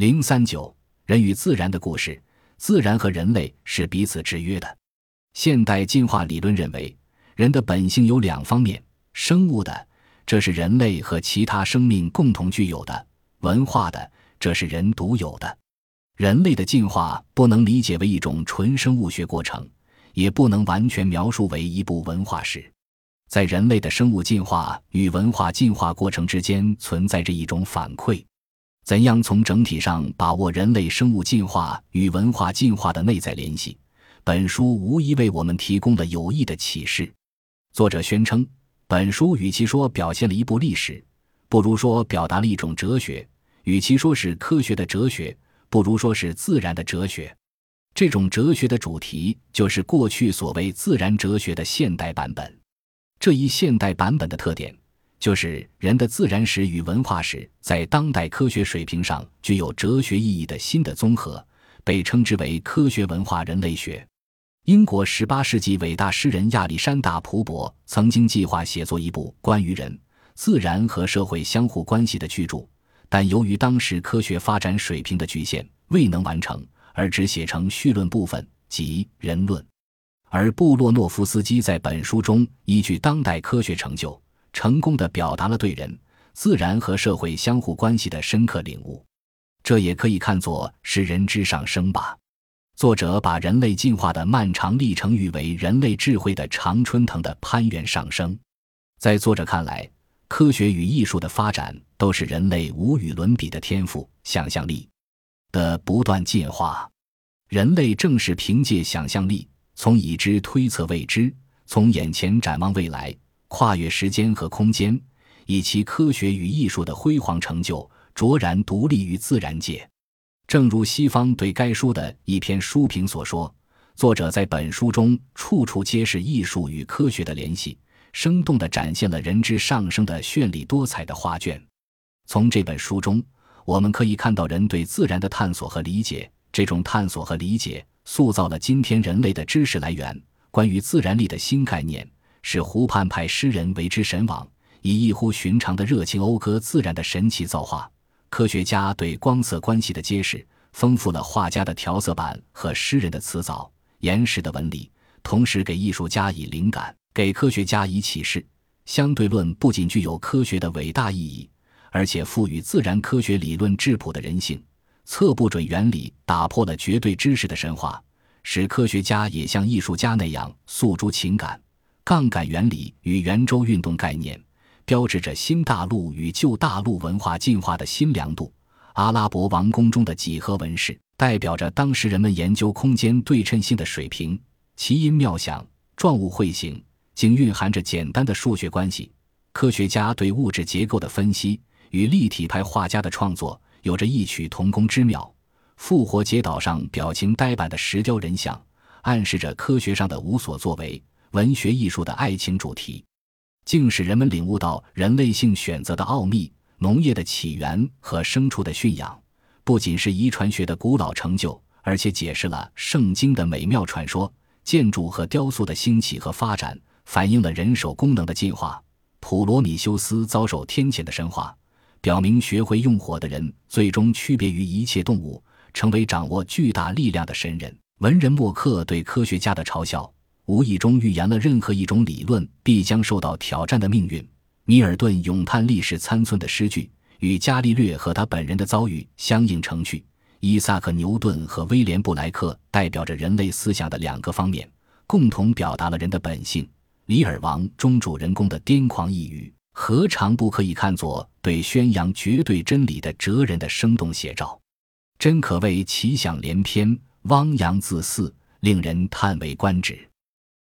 零三九，人与自然的故事。自然和人类是彼此制约的。现代进化理论认为，人的本性有两方面：生物的，这是人类和其他生命共同具有的；文化的，这是人独有的。人类的进化不能理解为一种纯生物学过程，也不能完全描述为一部文化史。在人类的生物进化与文化进化过程之间，存在着一种反馈。怎样从整体上把握人类生物进化与文化进化的内在联系？本书无疑为我们提供了有益的启示。作者宣称，本书与其说表现了一部历史，不如说表达了一种哲学；与其说是科学的哲学，不如说是自然的哲学。这种哲学的主题就是过去所谓自然哲学的现代版本。这一现代版本的特点。就是人的自然史与文化史在当代科学水平上具有哲学意义的新的综合，被称之为科学文化人类学。英国十八世纪伟大诗人亚历山大·普伯曾经计划写作一部关于人、自然和社会相互关系的巨著，但由于当时科学发展水平的局限，未能完成，而只写成序论部分，即《人论》。而布洛诺夫斯基在本书中依据当代科学成就。成功的表达了对人、自然和社会相互关系的深刻领悟，这也可以看作是人之上升吧。作者把人类进化的漫长历程誉为人类智慧的常春藤的攀援上升。在作者看来，科学与艺术的发展都是人类无与伦比的天赋、想象力的不断进化。人类正是凭借想象力，从已知推测未知，从眼前展望未来。跨越时间和空间，以其科学与艺术的辉煌成就，卓然独立于自然界。正如西方对该书的一篇书评所说，作者在本书中处处揭示艺术与科学的联系，生动地展现了人之上升的绚丽多彩的画卷。从这本书中，我们可以看到人对自然的探索和理解，这种探索和理解塑造了今天人类的知识来源——关于自然力的新概念。使湖畔派诗人为之神往，以异乎寻常的热情讴歌自然的神奇造化。科学家对光色关系的揭示，丰富了画家的调色板和诗人的词藻、岩石的纹理，同时给艺术家以灵感，给科学家以启示。相对论不仅具有科学的伟大意义，而且赋予自然科学理论质朴的人性。测不准原理打破了绝对知识的神话，使科学家也像艺术家那样诉诸情感。杠杆原理与圆周运动概念，标志着新大陆与旧大陆文化进化的新量度。阿拉伯王宫中的几何纹饰，代表着当时人们研究空间对称性的水平。奇音妙响，状物会形，竟蕴含着简单的数学关系。科学家对物质结构的分析，与立体派画家的创作有着异曲同工之妙。复活节岛上表情呆板的石雕人像，暗示着科学上的无所作为。文学艺术的爱情主题，竟使人们领悟到人类性选择的奥秘。农业的起源和牲畜的驯养，不仅是遗传学的古老成就，而且解释了圣经的美妙传说。建筑和雕塑的兴起和发展，反映了人手功能的进化。普罗米修斯遭受天谴的神话，表明学会用火的人最终区别于一切动物，成为掌握巨大力量的神人。文人墨客对科学家的嘲笑。无意中预言了任何一种理论必将受到挑战的命运。米尔顿咏叹历史参孙的诗句，与伽利略和他本人的遭遇相映成趣。伊萨克·牛顿和威廉·布莱克代表着人类思想的两个方面，共同表达了人的本性。李尔王中主人公的癫狂一语，何尝不可以看作对宣扬绝对真理的哲人的生动写照？真可谓奇想连篇，汪洋恣肆，令人叹为观止。